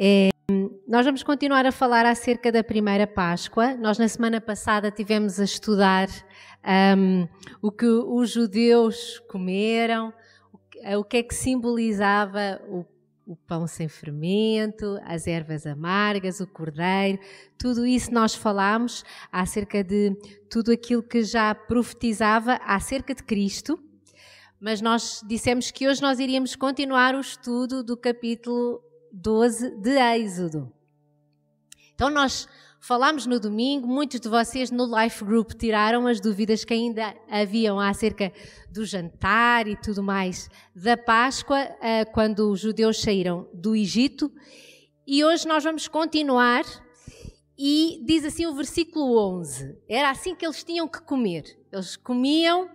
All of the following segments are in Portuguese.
É, nós vamos continuar a falar acerca da primeira Páscoa. Nós, na semana passada, tivemos a estudar um, o que os judeus comeram, o que é que simbolizava o, o pão sem fermento, as ervas amargas, o cordeiro. Tudo isso nós falámos acerca de tudo aquilo que já profetizava acerca de Cristo mas nós dissemos que hoje nós iríamos continuar o estudo do capítulo 12 de Êxodo. Então nós falámos no domingo, muitos de vocês no Life Group tiraram as dúvidas que ainda haviam acerca do jantar e tudo mais da Páscoa, eh, quando os judeus saíram do Egito. E hoje nós vamos continuar e diz assim o versículo 11: Era assim que eles tinham que comer. Eles comiam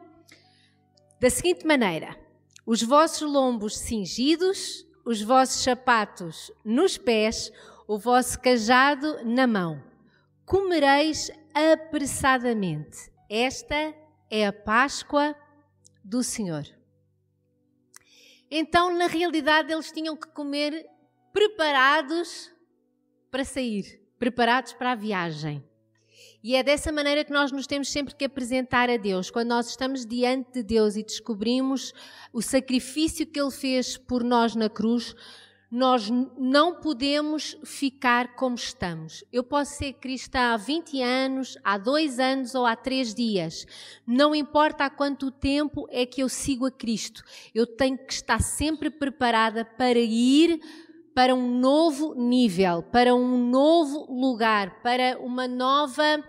da seguinte maneira: os vossos lombos cingidos, os vossos sapatos nos pés, o vosso cajado na mão. Comereis apressadamente. Esta é a Páscoa do Senhor. Então, na realidade, eles tinham que comer preparados para sair, preparados para a viagem. E é dessa maneira que nós nos temos sempre que apresentar a Deus. Quando nós estamos diante de Deus e descobrimos o sacrifício que Ele fez por nós na cruz, nós não podemos ficar como estamos. Eu posso ser cristã há 20 anos, há dois anos ou há três dias. Não importa há quanto tempo é que eu sigo a Cristo. Eu tenho que estar sempre preparada para ir para um novo nível, para um novo lugar, para uma nova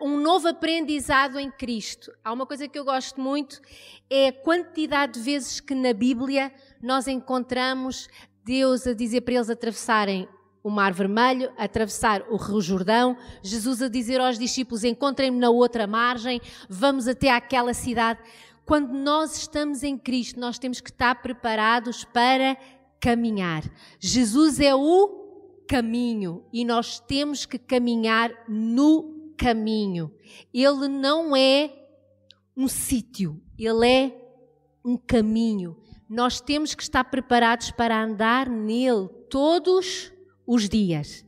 um novo aprendizado em Cristo. Há uma coisa que eu gosto muito, é a quantidade de vezes que na Bíblia nós encontramos Deus a dizer para eles atravessarem o Mar Vermelho, atravessar o Rio Jordão, Jesus a dizer aos discípulos: encontrem-me na outra margem, vamos até àquela cidade. Quando nós estamos em Cristo, nós temos que estar preparados para caminhar. Jesus é o caminho e nós temos que caminhar no caminho. Ele não é um sítio, ele é um caminho. Nós temos que estar preparados para andar nele todos os dias.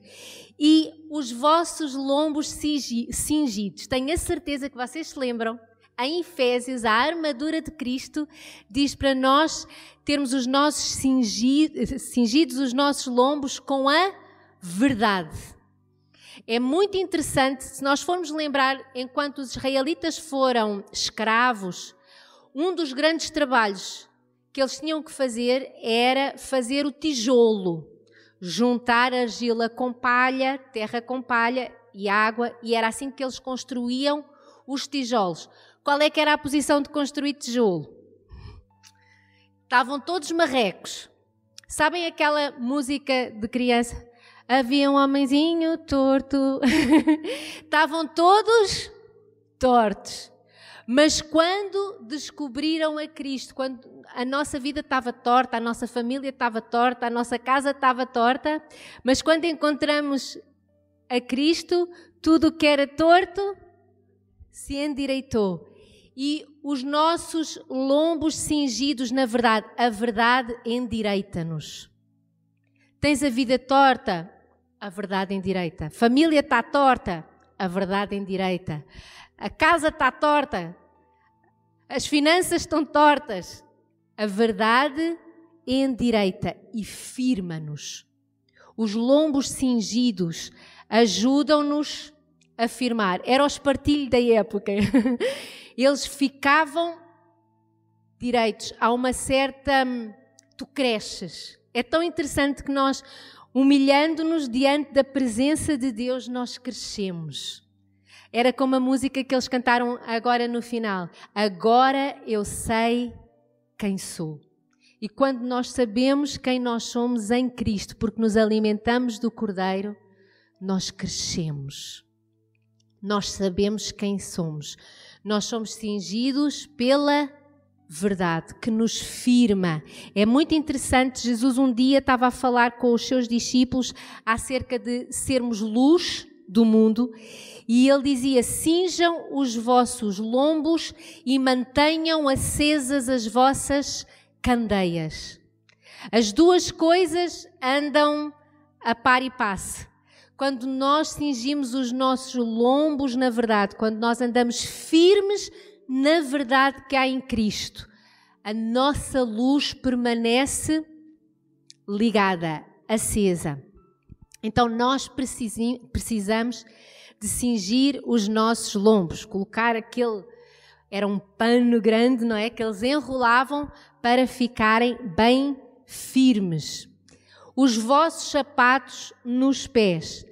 E os vossos lombos cingidos, tenho a certeza que vocês se lembram, em Efésios, a armadura de Cristo diz para nós termos os nossos cingidos, cingidos os nossos lombos com a verdade. É muito interessante, se nós formos lembrar, enquanto os israelitas foram escravos, um dos grandes trabalhos que eles tinham que fazer era fazer o tijolo, juntar argila com palha, terra com palha e água, e era assim que eles construíam os tijolos. Qual é que era a posição de construir tijolo? Estavam todos marrecos. Sabem aquela música de criança? Havia um homenzinho torto. Estavam todos tortos. Mas quando descobriram a Cristo, quando a nossa vida estava torta, a nossa família estava torta, a nossa casa estava torta, mas quando encontramos a Cristo, tudo o que era torto se endireitou. E os nossos lombos cingidos na verdade, a verdade endireita-nos. Tens a vida torta? A verdade em direita. Família está torta, a verdade em direita. A casa está torta, as finanças estão tortas, a verdade em direita e firma-nos. Os lombos cingidos ajudam-nos a firmar. Era o espartilho da época. Eles ficavam direitos. Há uma certa. Hum, tu cresces. É tão interessante que nós humilhando-nos diante da presença de Deus, nós crescemos. Era como a música que eles cantaram agora no final. Agora eu sei quem sou. E quando nós sabemos quem nós somos em Cristo, porque nos alimentamos do Cordeiro, nós crescemos. Nós sabemos quem somos. Nós somos cingidos pela verdade, que nos firma. É muito interessante, Jesus um dia estava a falar com os seus discípulos acerca de sermos luz do mundo e ele dizia: cinjam os vossos lombos e mantenham acesas as vossas candeias. As duas coisas andam a par e passe. Quando nós cingimos os nossos lombos na verdade, quando nós andamos firmes na verdade que há em Cristo, a nossa luz permanece ligada, acesa. Então nós precisamos de cingir os nossos lombos, colocar aquele era um pano grande, não é, que eles enrolavam para ficarem bem firmes. Os vossos sapatos nos pés.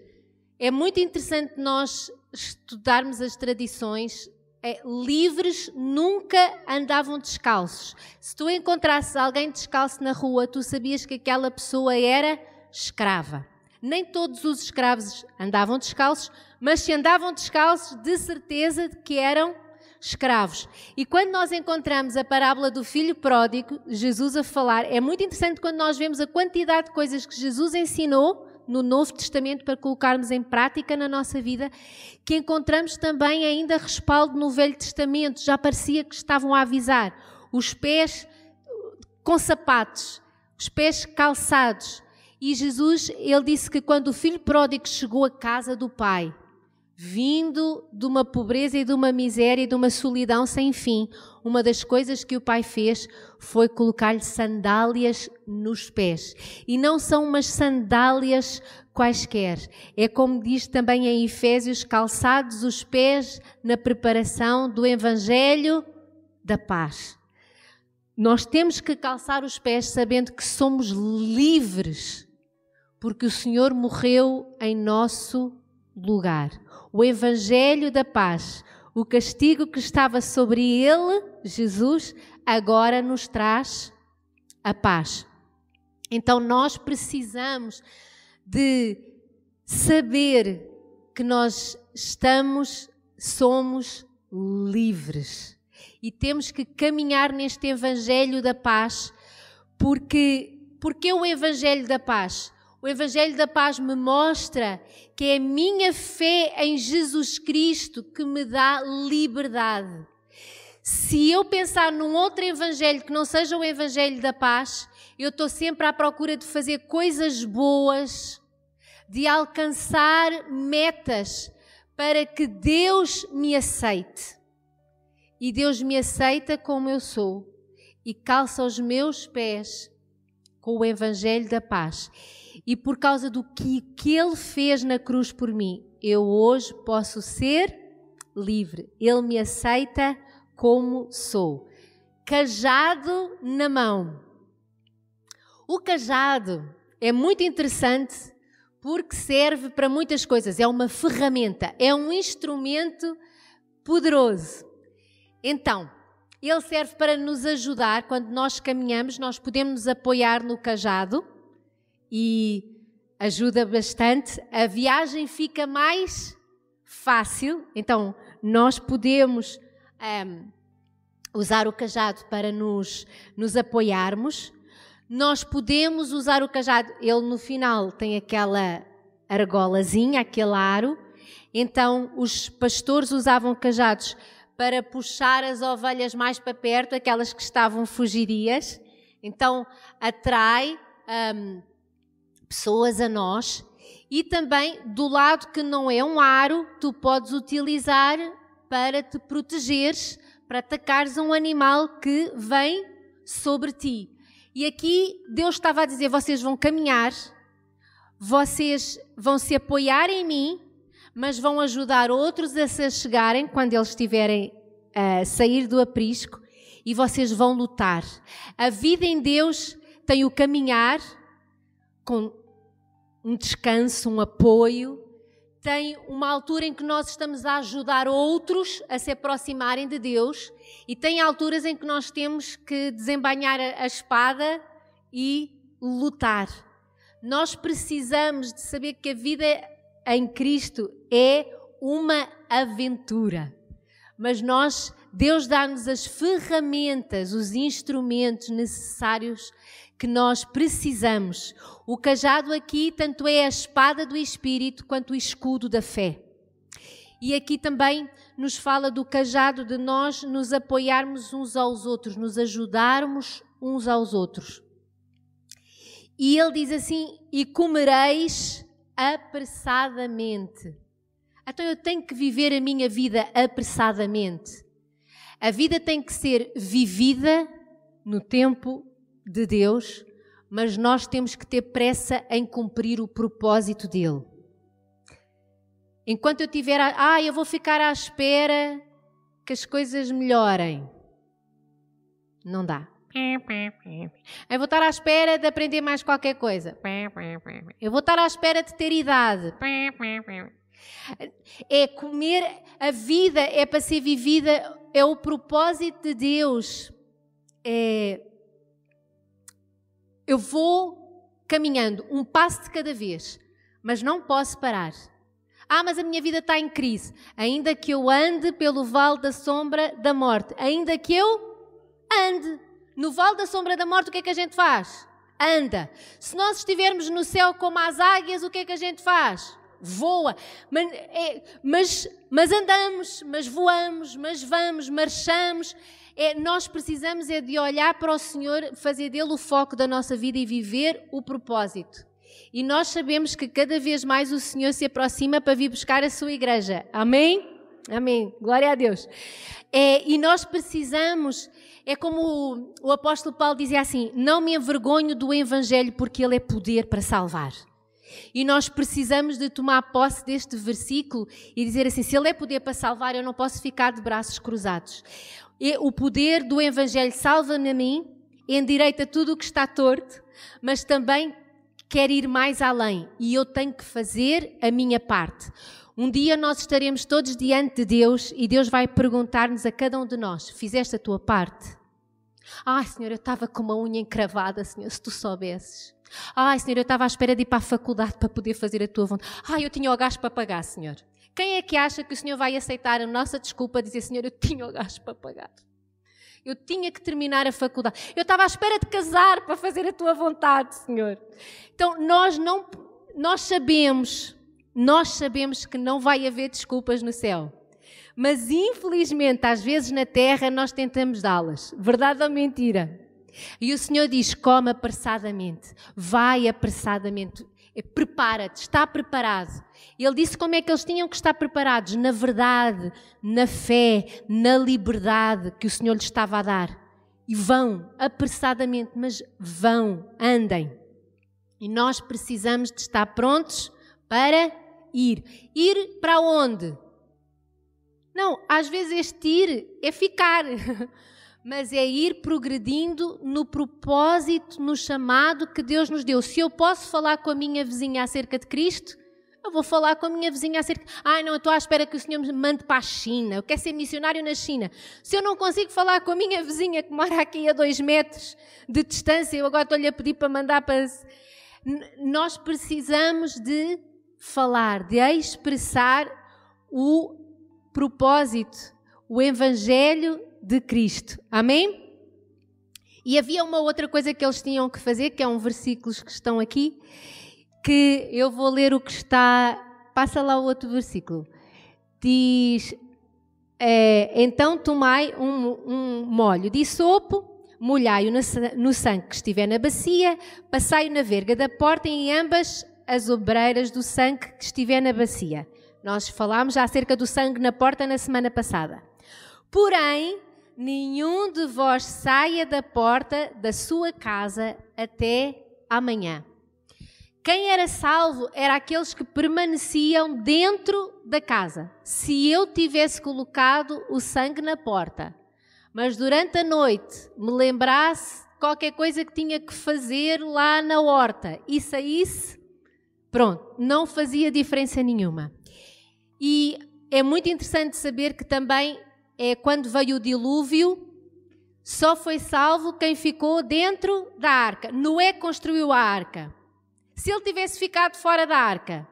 É muito interessante nós estudarmos as tradições. É, livres nunca andavam descalços. Se tu encontrasses alguém descalço na rua, tu sabias que aquela pessoa era escrava. Nem todos os escravos andavam descalços, mas se andavam descalços, de certeza que eram escravos. E quando nós encontramos a parábola do filho pródigo, Jesus a falar, é muito interessante quando nós vemos a quantidade de coisas que Jesus ensinou no Novo Testamento para colocarmos em prática na nossa vida, que encontramos também ainda respaldo no Velho Testamento. Já parecia que estavam a avisar. Os pés com sapatos, os pés calçados. E Jesus, ele disse que quando o filho pródigo chegou à casa do pai, vindo de uma pobreza e de uma miséria e de uma solidão sem fim, uma das coisas que o pai fez foi colocar-lhe sandálias nos pés. E não são umas sandálias quaisquer. É como diz também em Efésios, calçados os pés na preparação do evangelho da paz. Nós temos que calçar os pés sabendo que somos livres, porque o Senhor morreu em nosso lugar o Evangelho da paz, o castigo que estava sobre ele, Jesus, agora nos traz a paz. Então nós precisamos de saber que nós estamos, somos livres. E temos que caminhar neste Evangelho da paz, porque, porque o Evangelho da paz? O Evangelho da Paz me mostra que é a minha fé em Jesus Cristo que me dá liberdade. Se eu pensar num outro Evangelho que não seja o Evangelho da Paz, eu estou sempre à procura de fazer coisas boas, de alcançar metas para que Deus me aceite. E Deus me aceita como eu sou e calça os meus pés com o Evangelho da Paz e por causa do que, que Ele fez na cruz por mim, eu hoje posso ser livre. Ele me aceita como sou. Cajado na mão. O cajado é muito interessante porque serve para muitas coisas. É uma ferramenta, é um instrumento poderoso. Então, ele serve para nos ajudar quando nós caminhamos, nós podemos nos apoiar no cajado e ajuda bastante. A viagem fica mais fácil, então nós podemos um, usar o cajado para nos, nos apoiarmos. Nós podemos usar o cajado, ele no final tem aquela argolazinha, aquele aro. Então os pastores usavam cajados para puxar as ovelhas mais para perto, aquelas que estavam fugidias. Então atrai um, pessoas a nós e também do lado que não é um aro, tu podes utilizar para te protegeres, para atacares um animal que vem sobre ti. E aqui Deus estava a dizer: vocês vão caminhar, vocês vão se apoiar em mim, mas vão ajudar outros a se chegarem quando eles estiverem a sair do aprisco e vocês vão lutar. A vida em Deus tem o caminhar com um descanso, um apoio. Tem uma altura em que nós estamos a ajudar outros a se aproximarem de Deus, e tem alturas em que nós temos que desembainhar a espada e lutar. Nós precisamos de saber que a vida em Cristo é uma aventura. Mas nós, Deus dá-nos as ferramentas, os instrumentos necessários que nós precisamos. O cajado aqui tanto é a espada do Espírito quanto o escudo da fé. E aqui também nos fala do cajado de nós nos apoiarmos uns aos outros, nos ajudarmos uns aos outros. E ele diz assim: E comereis apressadamente. Então eu tenho que viver a minha vida apressadamente. A vida tem que ser vivida no tempo de Deus, mas nós temos que ter pressa em cumprir o propósito dele. Enquanto eu tiver, a, ah, eu vou ficar à espera que as coisas melhorem. Não dá. Eu vou estar à espera de aprender mais qualquer coisa. Eu vou estar à espera de ter idade. É comer, a vida é para ser vivida, é o propósito de Deus. É, eu vou caminhando um passo de cada vez, mas não posso parar. Ah, mas a minha vida está em crise. Ainda que eu ande pelo vale da sombra da morte, ainda que eu ande no vale da sombra da morte, o que é que a gente faz? Anda. Se nós estivermos no céu como as águias, o que é que a gente faz? Voa. Mas, é, mas, mas andamos, mas voamos, mas vamos, marchamos. É, nós precisamos é de olhar para o Senhor, fazer dele o foco da nossa vida e viver o propósito. E nós sabemos que cada vez mais o Senhor se aproxima para vir buscar a sua igreja. Amém? Amém. Glória a Deus. É, e nós precisamos é como o apóstolo Paulo dizia assim: Não me envergonho do Evangelho, porque ele é poder para salvar. E nós precisamos de tomar posse deste versículo e dizer assim: se ele é poder para salvar, eu não posso ficar de braços cruzados. E o poder do Evangelho salva-me a mim, endireita tudo o que está torto, mas também quer ir mais além e eu tenho que fazer a minha parte. Um dia nós estaremos todos diante de Deus e Deus vai perguntar-nos a cada um de nós: Fizeste a tua parte? Ai, Senhor, eu estava com uma unha encravada, Senhor, se tu soubesses. Ai, Senhor, eu estava à espera de ir para a faculdade para poder fazer a tua vontade. Ai, eu tinha o gasto para pagar, Senhor. Quem é que acha que o Senhor vai aceitar a nossa desculpa dizer, Senhor, eu tinha o gasto para pagar? Eu tinha que terminar a faculdade. Eu estava à espera de casar para fazer a tua vontade, Senhor. Então, nós não nós sabemos nós sabemos que não vai haver desculpas no céu. Mas infelizmente, às vezes na terra, nós tentamos dá-las. Verdade ou mentira? E o Senhor diz: come apressadamente, vai apressadamente, é, prepara-te, está preparado. Ele disse como é que eles tinham que estar preparados, na verdade, na fé, na liberdade que o Senhor lhes estava a dar. E vão apressadamente, mas vão, andem. E nós precisamos de estar prontos para ir. Ir para onde? Não, às vezes este ir é ficar, mas é ir progredindo no propósito, no chamado que Deus nos deu. Se eu posso falar com a minha vizinha acerca de Cristo, eu vou falar com a minha vizinha acerca. Ai, não, eu estou à espera que o Senhor me mande para a China. Eu quero ser missionário na China. Se eu não consigo falar com a minha vizinha que mora aqui a dois metros de distância, eu agora estou-lhe a pedir para mandar para. Nós precisamos de falar, de expressar o propósito, o Evangelho de Cristo. Amém? E havia uma outra coisa que eles tinham que fazer, que é um versículos que estão aqui, que eu vou ler o que está. Passa lá o outro versículo. Diz: é, Então tomai um, um molho de sopo molhai-o no sangue que estiver na bacia, passai-o na verga da porta e em ambas as obreiras do sangue que estiver na bacia. Nós falámos acerca do sangue na porta na semana passada. Porém, nenhum de vós saia da porta da sua casa até amanhã. Quem era salvo era aqueles que permaneciam dentro da casa. Se eu tivesse colocado o sangue na porta, mas durante a noite me lembrasse qualquer coisa que tinha que fazer lá na horta e saísse, Pronto, não fazia diferença nenhuma. E é muito interessante saber que também é quando veio o dilúvio, só foi salvo quem ficou dentro da arca. Noé construiu a arca. Se ele tivesse ficado fora da arca,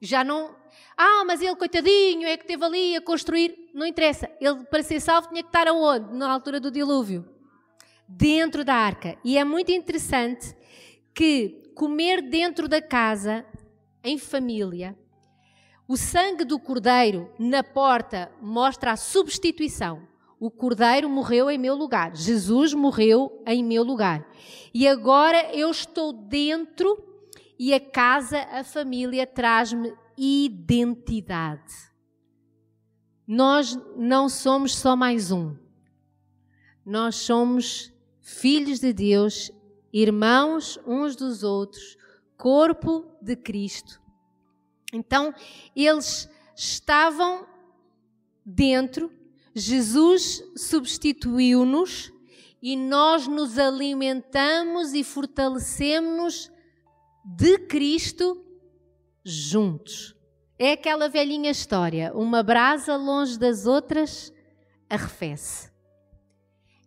já não. Ah, mas ele, coitadinho, é que esteve ali a construir. Não interessa. Ele, para ser salvo, tinha que estar aonde? Na altura do dilúvio. Dentro da arca. E é muito interessante que comer dentro da casa, em família. O sangue do cordeiro na porta mostra a substituição. O Cordeiro morreu em meu lugar. Jesus morreu em meu lugar. E agora eu estou dentro e a casa, a família, traz-me identidade. Nós não somos só mais um. Nós somos filhos de Deus, irmãos uns dos outros, corpo de Cristo. Então, eles estavam dentro, Jesus substituiu-nos e nós nos alimentamos e fortalecemos de Cristo juntos. É aquela velhinha história: uma brasa longe das outras arrefece.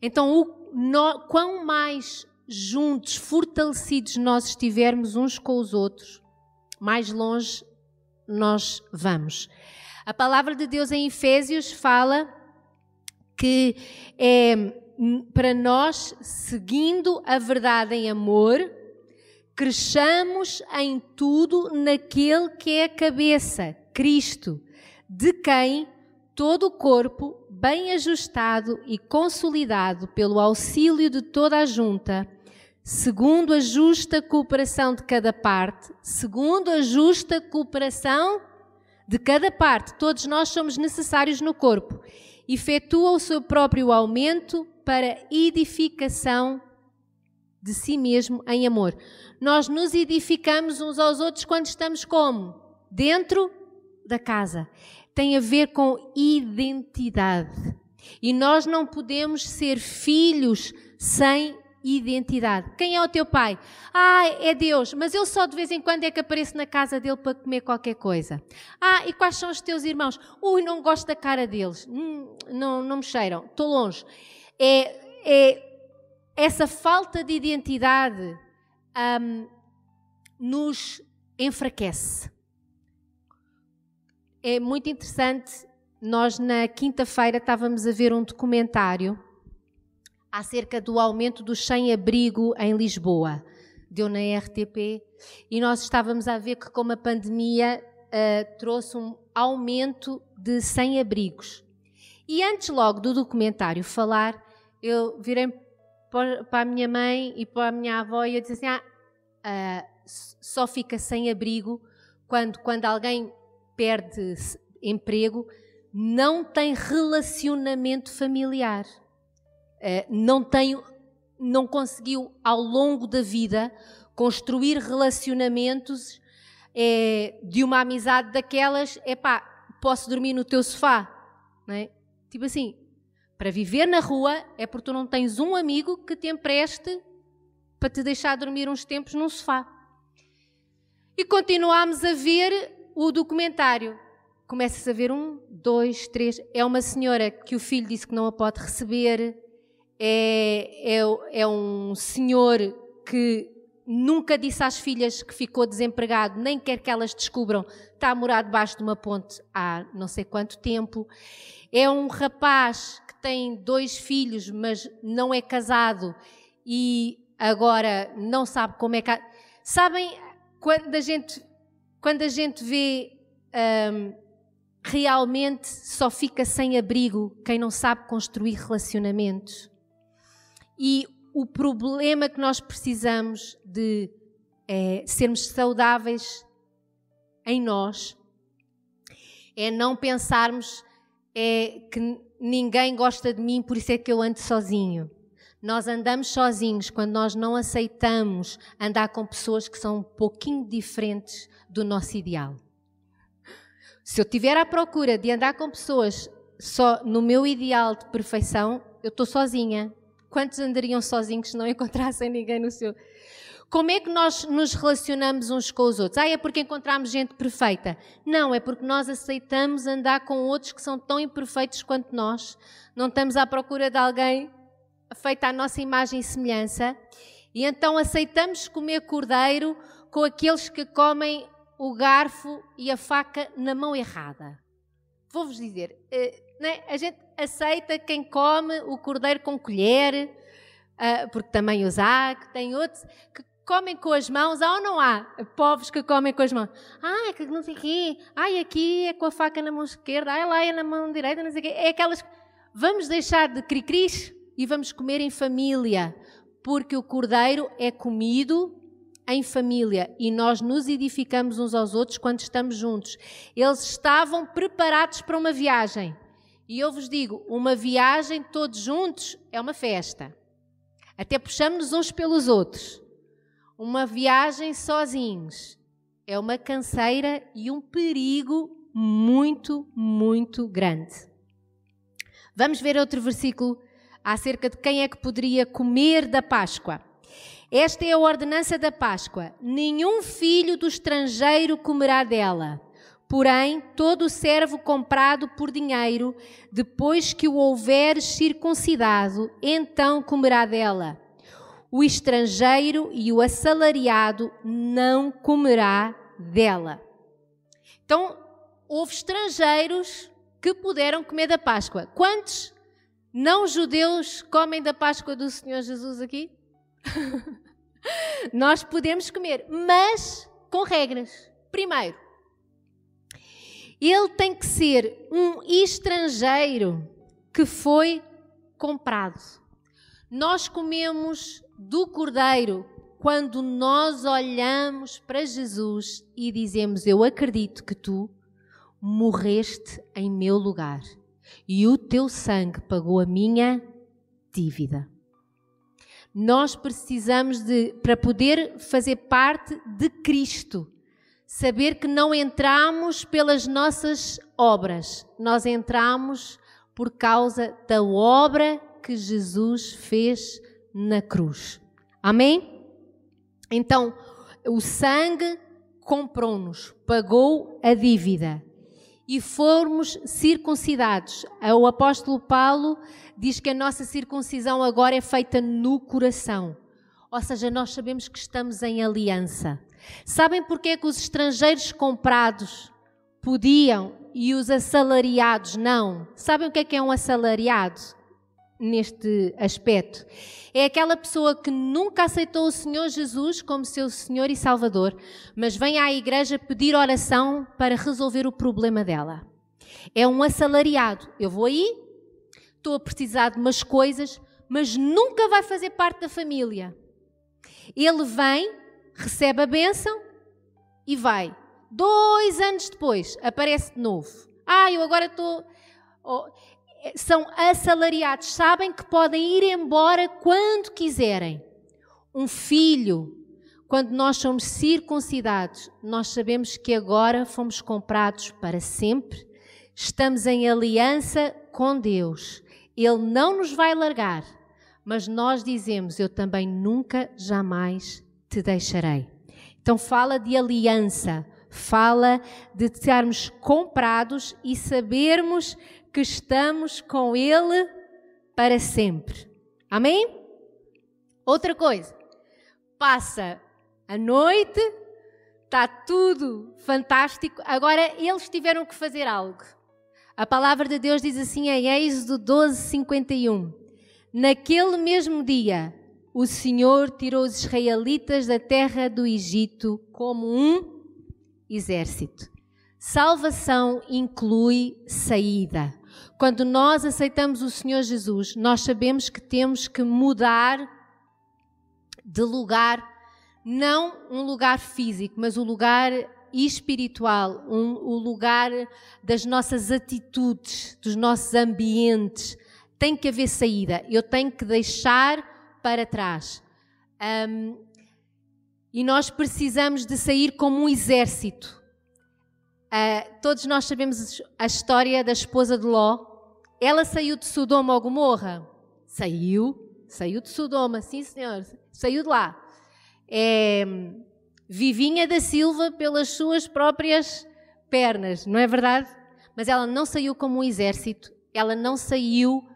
Então, o, no, quão mais juntos, fortalecidos nós estivermos uns com os outros, mais longe nós vamos. A palavra de Deus em Efésios fala que é para nós, seguindo a verdade em amor, cresçamos em tudo naquele que é a cabeça, Cristo, de quem todo o corpo, bem ajustado e consolidado pelo auxílio de toda a junta, segundo a justa cooperação de cada parte, segundo a justa cooperação de cada parte, todos nós somos necessários no corpo, efetua o seu próprio aumento para edificação de si mesmo em amor. Nós nos edificamos uns aos outros quando estamos como? Dentro da casa. Tem a ver com identidade. E nós não podemos ser filhos sem identidade. Quem é o teu pai? Ah, é Deus, mas eu só de vez em quando é que apareço na casa dele para comer qualquer coisa. Ah, e quais são os teus irmãos? Ui, não gosto da cara deles. Hum, não, não me cheiram. Estou longe. É, é essa falta de identidade um, nos enfraquece. É muito interessante. Nós, na quinta-feira, estávamos a ver um documentário acerca do aumento do sem-abrigo em Lisboa. Deu na RTP e nós estávamos a ver que, como a pandemia uh, trouxe um aumento de sem-abrigos. E antes logo do documentário falar, eu virei para a minha mãe e para a minha avó e eu disse assim: ah, uh, só fica sem abrigo quando, quando alguém perde emprego, não tem relacionamento familiar, não tem, não conseguiu ao longo da vida construir relacionamentos é, de uma amizade daquelas, é pá, posso dormir no teu sofá, não é? Tipo assim, para viver na rua é porque tu não tens um amigo que te empreste para te deixar dormir uns tempos num sofá. E continuámos a ver o documentário. Começas a ver um, dois, três. É uma senhora que o filho disse que não a pode receber. É, é, é um senhor que nunca disse às filhas que ficou desempregado, nem quer que elas descubram, está a morar debaixo de uma ponte há não sei quanto tempo. É um rapaz tem dois filhos, mas não é casado e agora não sabe como é que. Sabem quando a gente, quando a gente vê um, realmente só fica sem abrigo quem não sabe construir relacionamentos. E o problema que nós precisamos de é, sermos saudáveis em nós é não pensarmos é, que ninguém gosta de mim, por isso é que eu ando sozinho. Nós andamos sozinhos quando nós não aceitamos andar com pessoas que são um pouquinho diferentes do nosso ideal. Se eu estiver à procura de andar com pessoas só no meu ideal de perfeição, eu estou sozinha. Quantos andariam sozinhos se não encontrassem ninguém no seu? Como é que nós nos relacionamos uns com os outros? Ah, é porque encontramos gente perfeita. Não, é porque nós aceitamos andar com outros que são tão imperfeitos quanto nós. Não estamos à procura de alguém feito à nossa imagem e semelhança. E então aceitamos comer cordeiro com aqueles que comem o garfo e a faca na mão errada. Vou-vos dizer, né? a gente aceita quem come o cordeiro com colher, uh, porque também os há, que tem outros que comem com as mãos, há ou não há povos que comem com as mãos? Ah, que não sei o quê, ai, aqui é com a faca na mão esquerda, ai, lá é na mão direita, não sei o quê. É aquelas. vamos deixar de cri-cris e vamos comer em família, porque o cordeiro é comido em família e nós nos edificamos uns aos outros quando estamos juntos. Eles estavam preparados para uma viagem. E eu vos digo, uma viagem todos juntos é uma festa. Até puxamos-nos uns pelos outros. Uma viagem sozinhos é uma canseira e um perigo muito, muito grande. Vamos ver outro versículo acerca de quem é que poderia comer da Páscoa. Esta é a ordenança da Páscoa: nenhum filho do estrangeiro comerá dela. Porém, todo servo comprado por dinheiro, depois que o houver circuncidado, então comerá dela. O estrangeiro e o assalariado não comerá dela. Então, houve estrangeiros que puderam comer da Páscoa. Quantos não judeus comem da Páscoa do Senhor Jesus aqui? Nós podemos comer, mas com regras. Primeiro, ele tem que ser um estrangeiro que foi comprado. Nós comemos do cordeiro quando nós olhamos para Jesus e dizemos: Eu acredito que tu morreste em meu lugar e o teu sangue pagou a minha dívida. Nós precisamos de, para poder fazer parte de Cristo, saber que não entramos pelas nossas obras, nós entramos por causa da obra que Jesus fez na cruz. Amém? Então, o sangue comprou-nos, pagou a dívida e formos circuncidados. O apóstolo Paulo diz que a nossa circuncisão agora é feita no coração. Ou seja, nós sabemos que estamos em aliança. Sabem porquê que os estrangeiros comprados podiam e os assalariados não? Sabem o que é que é um assalariado neste aspecto? É aquela pessoa que nunca aceitou o Senhor Jesus como seu Senhor e Salvador, mas vem à igreja pedir oração para resolver o problema dela. É um assalariado. Eu vou aí, estou a precisar de umas coisas, mas nunca vai fazer parte da família. Ele vem, recebe a bênção e vai. Dois anos depois, aparece de novo. Ah, eu agora estou. Oh, são assalariados, sabem que podem ir embora quando quiserem. Um filho, quando nós somos circuncidados, nós sabemos que agora fomos comprados para sempre, estamos em aliança com Deus. Ele não nos vai largar, mas nós dizemos: Eu também nunca, jamais te deixarei. Então, fala de aliança, fala de estarmos comprados e sabermos que estamos com Ele para sempre. Amém? Outra coisa, passa a noite, está tudo fantástico, agora eles tiveram que fazer algo. A palavra de Deus diz assim em Êxodo 12, 51. Naquele mesmo dia, o Senhor tirou os israelitas da terra do Egito como um exército. Salvação inclui saída. Quando nós aceitamos o Senhor Jesus, nós sabemos que temos que mudar de lugar, não um lugar físico, mas o um lugar espiritual, um, o lugar das nossas atitudes, dos nossos ambientes. Tem que haver saída. Eu tenho que deixar para trás. Um, e nós precisamos de sair como um exército. Uh, todos nós sabemos a história da esposa de Ló. Ela saiu de Sodoma ou Gomorra? Saiu, saiu de Sodoma, sim senhor, saiu de lá. É, vivinha da Silva pelas suas próprias pernas, não é verdade? Mas ela não saiu como um exército, ela não saiu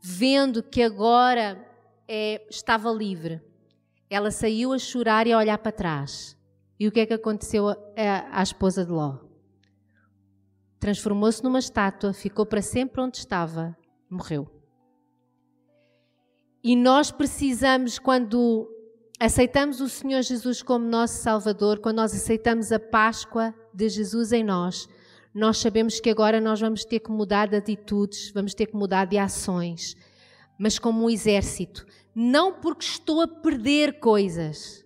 vendo que agora é, estava livre. Ela saiu a chorar e a olhar para trás. E o que é que aconteceu à esposa de Ló? transformou-se numa estátua, ficou para sempre onde estava, morreu. E nós precisamos, quando aceitamos o Senhor Jesus como nosso Salvador, quando nós aceitamos a Páscoa de Jesus em nós, nós sabemos que agora nós vamos ter que mudar de atitudes, vamos ter que mudar de ações, mas como um exército. Não porque estou a perder coisas,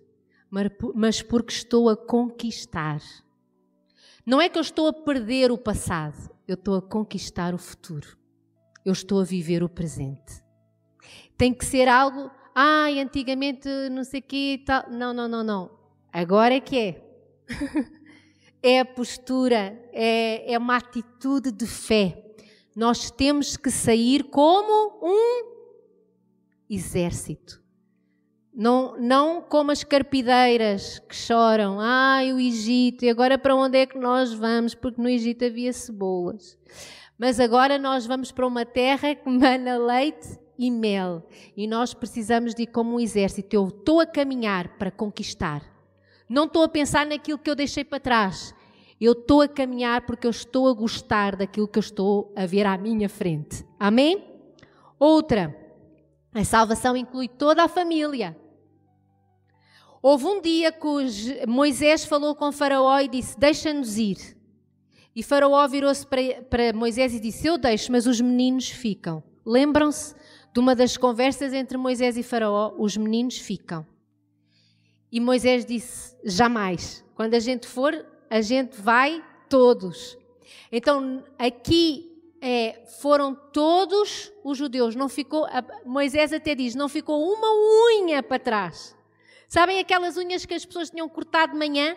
mas porque estou a conquistar. Não é que eu estou a perder o passado, eu estou a conquistar o futuro. Eu estou a viver o presente. Tem que ser algo, ai, antigamente não sei o quê tal. Não, não, não, não. Agora é que é. é a postura, é, é uma atitude de fé. Nós temos que sair como um exército. Não, não como as carpideiras que choram, ai o Egito, e agora para onde é que nós vamos? Porque no Egito havia cebolas. Mas agora nós vamos para uma terra que mana leite e mel. E nós precisamos de ir como um exército. Eu estou a caminhar para conquistar. Não estou a pensar naquilo que eu deixei para trás. Eu estou a caminhar porque eu estou a gostar daquilo que eu estou a ver à minha frente. Amém? Outra, a salvação inclui toda a família. Houve um dia que Moisés falou com Faraó e disse: Deixa-nos ir. E Faraó virou-se para, para Moisés e disse: Eu deixo, mas os meninos ficam. Lembram-se de uma das conversas entre Moisés e Faraó? Os meninos ficam. E Moisés disse: Jamais. Quando a gente for, a gente vai todos. Então, aqui é, foram todos os judeus. Não ficou, Moisés até diz: não ficou uma unha para trás. Sabem aquelas unhas que as pessoas tinham cortado de manhã?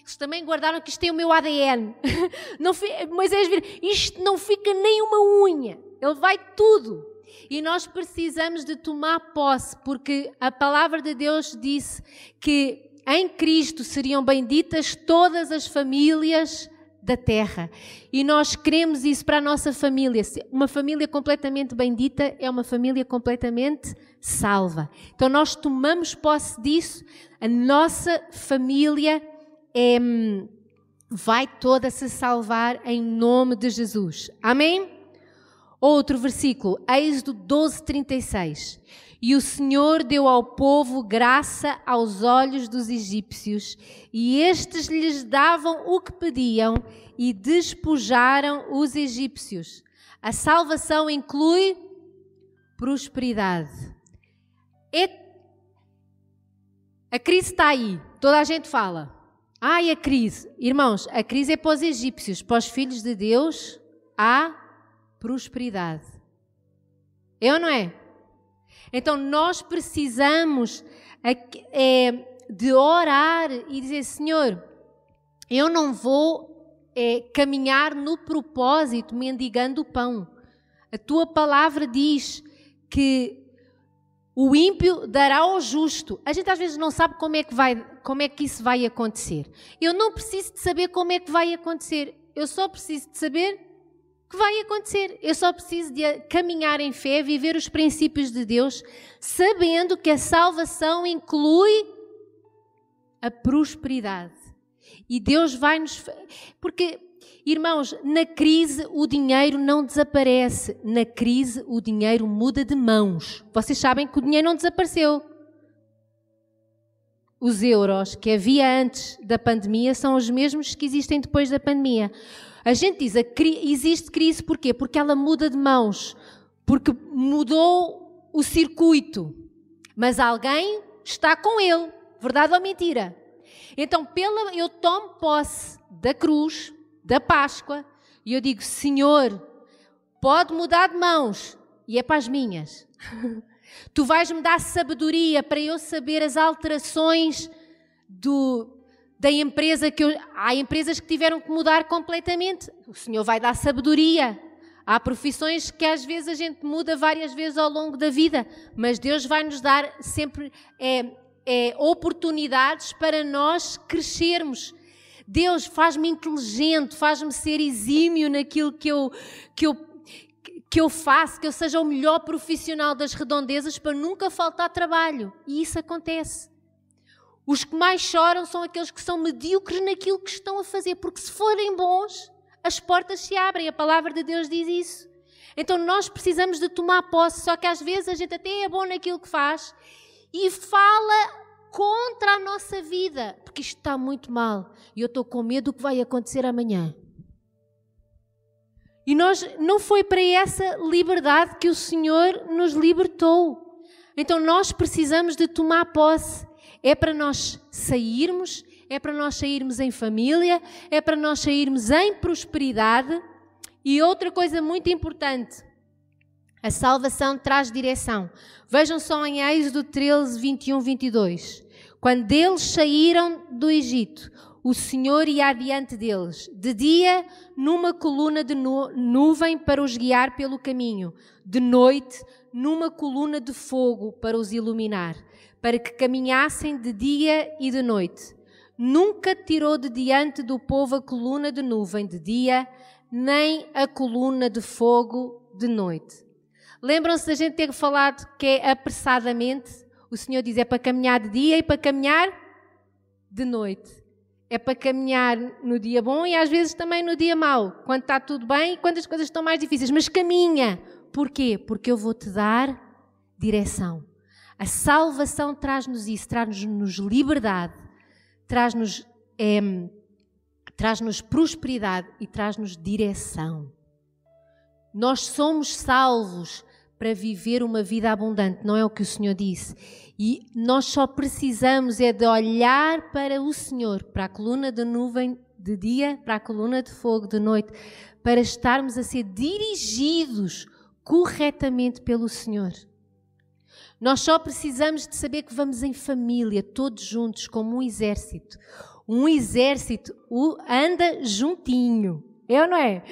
Eles também guardaram que isto tem o meu ADN. Não, Moisés vira, isto não fica nem uma unha. Ele vai tudo. E nós precisamos de tomar posse, porque a palavra de Deus disse que em Cristo seriam benditas todas as famílias da terra. E nós queremos isso para a nossa família. Uma família completamente bendita é uma família completamente salva. Então nós tomamos posse disso. A nossa família é, vai toda se salvar em nome de Jesus. Amém? Outro versículo, Êxodo 12, 36. E o Senhor deu ao povo graça aos olhos dos egípcios, e estes lhes davam o que pediam e despojaram os egípcios. A salvação inclui prosperidade. É... A crise está aí, toda a gente fala. Ai, a crise. Irmãos, a crise é para os egípcios, para os filhos de Deus há prosperidade. É ou não é? Então nós precisamos é, de orar e dizer: Senhor, eu não vou é, caminhar no propósito mendigando o pão. A tua palavra diz que o ímpio dará ao justo. A gente às vezes não sabe como é que vai, como é que isso vai acontecer. Eu não preciso de saber como é que vai acontecer. Eu só preciso de saber que vai acontecer. Eu só preciso de caminhar em fé, viver os princípios de Deus, sabendo que a salvação inclui a prosperidade. E Deus vai nos. Porque, irmãos, na crise o dinheiro não desaparece. Na crise o dinheiro muda de mãos. Vocês sabem que o dinheiro não desapareceu. Os euros que havia antes da pandemia são os mesmos que existem depois da pandemia. A gente diz, que existe crise porquê? Porque ela muda de mãos, porque mudou o circuito, mas alguém está com ele, verdade ou mentira? Então, pela, eu tomo posse da cruz, da Páscoa, e eu digo, Senhor, pode mudar de mãos, e é para as minhas. tu vais-me dar sabedoria para eu saber as alterações do, da empresa que eu, há empresas que tiveram que mudar completamente. O Senhor vai dar sabedoria. Há profissões que às vezes a gente muda várias vezes ao longo da vida, mas Deus vai nos dar sempre é, é, oportunidades para nós crescermos. Deus faz-me inteligente, faz-me ser exímio naquilo que eu, que, eu, que eu faço, que eu seja o melhor profissional das redondezas para nunca faltar trabalho. E isso acontece. Os que mais choram são aqueles que são medíocres naquilo que estão a fazer, porque se forem bons, as portas se abrem. A palavra de Deus diz isso. Então nós precisamos de tomar posse, só que às vezes a gente até é bom naquilo que faz e fala contra a nossa vida, porque isto está muito mal e eu estou com medo do que vai acontecer amanhã. E nós não foi para essa liberdade que o Senhor nos libertou. Então nós precisamos de tomar posse. É para nós sairmos, é para nós sairmos em família, é para nós sairmos em prosperidade. E outra coisa muito importante, a salvação traz direção. Vejam só em Êxodo 13, 21, 22. Quando eles saíram do Egito, o Senhor ia adiante deles, de dia numa coluna de nu nuvem para os guiar pelo caminho, de noite numa coluna de fogo para os iluminar, para que caminhassem de dia e de noite. Nunca tirou de diante do povo a coluna de nuvem de dia, nem a coluna de fogo de noite. Lembram-se da gente ter falado que é apressadamente? O Senhor diz: é para caminhar de dia e para caminhar de noite. É para caminhar no dia bom e às vezes também no dia mau, quando está tudo bem e quando as coisas estão mais difíceis. Mas caminha. Porquê? Porque eu vou te dar direção. A salvação traz-nos isso, traz-nos liberdade, traz-nos é, traz-nos prosperidade e traz-nos direção. Nós somos salvos para viver uma vida abundante, não é o que o Senhor disse. E nós só precisamos é de olhar para o Senhor, para a coluna de nuvem de dia, para a coluna de fogo de noite, para estarmos a ser dirigidos corretamente pelo Senhor. Nós só precisamos de saber que vamos em família, todos juntos, como um exército. Um exército anda juntinho, é ou não é?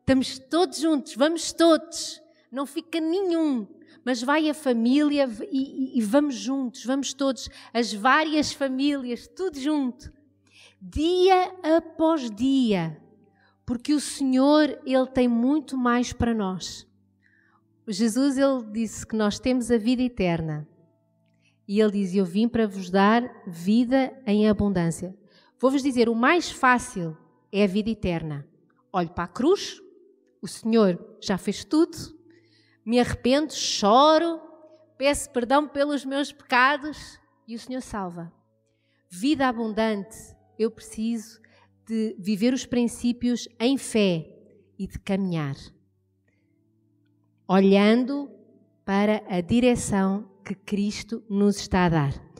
Estamos todos juntos, vamos todos não fica nenhum. Mas vai a família e, e, e vamos juntos, vamos todos, as várias famílias, tudo junto, dia após dia, porque o Senhor, Ele tem muito mais para nós. Jesus, Ele disse que nós temos a vida eterna. E Ele diz: Eu vim para vos dar vida em abundância. Vou-vos dizer: o mais fácil é a vida eterna. Olho para a cruz, o Senhor já fez tudo, me arrependo, choro, peço perdão pelos meus pecados e o Senhor salva. Vida abundante, eu preciso de viver os princípios em fé e de caminhar, olhando para a direção que Cristo nos está a dar.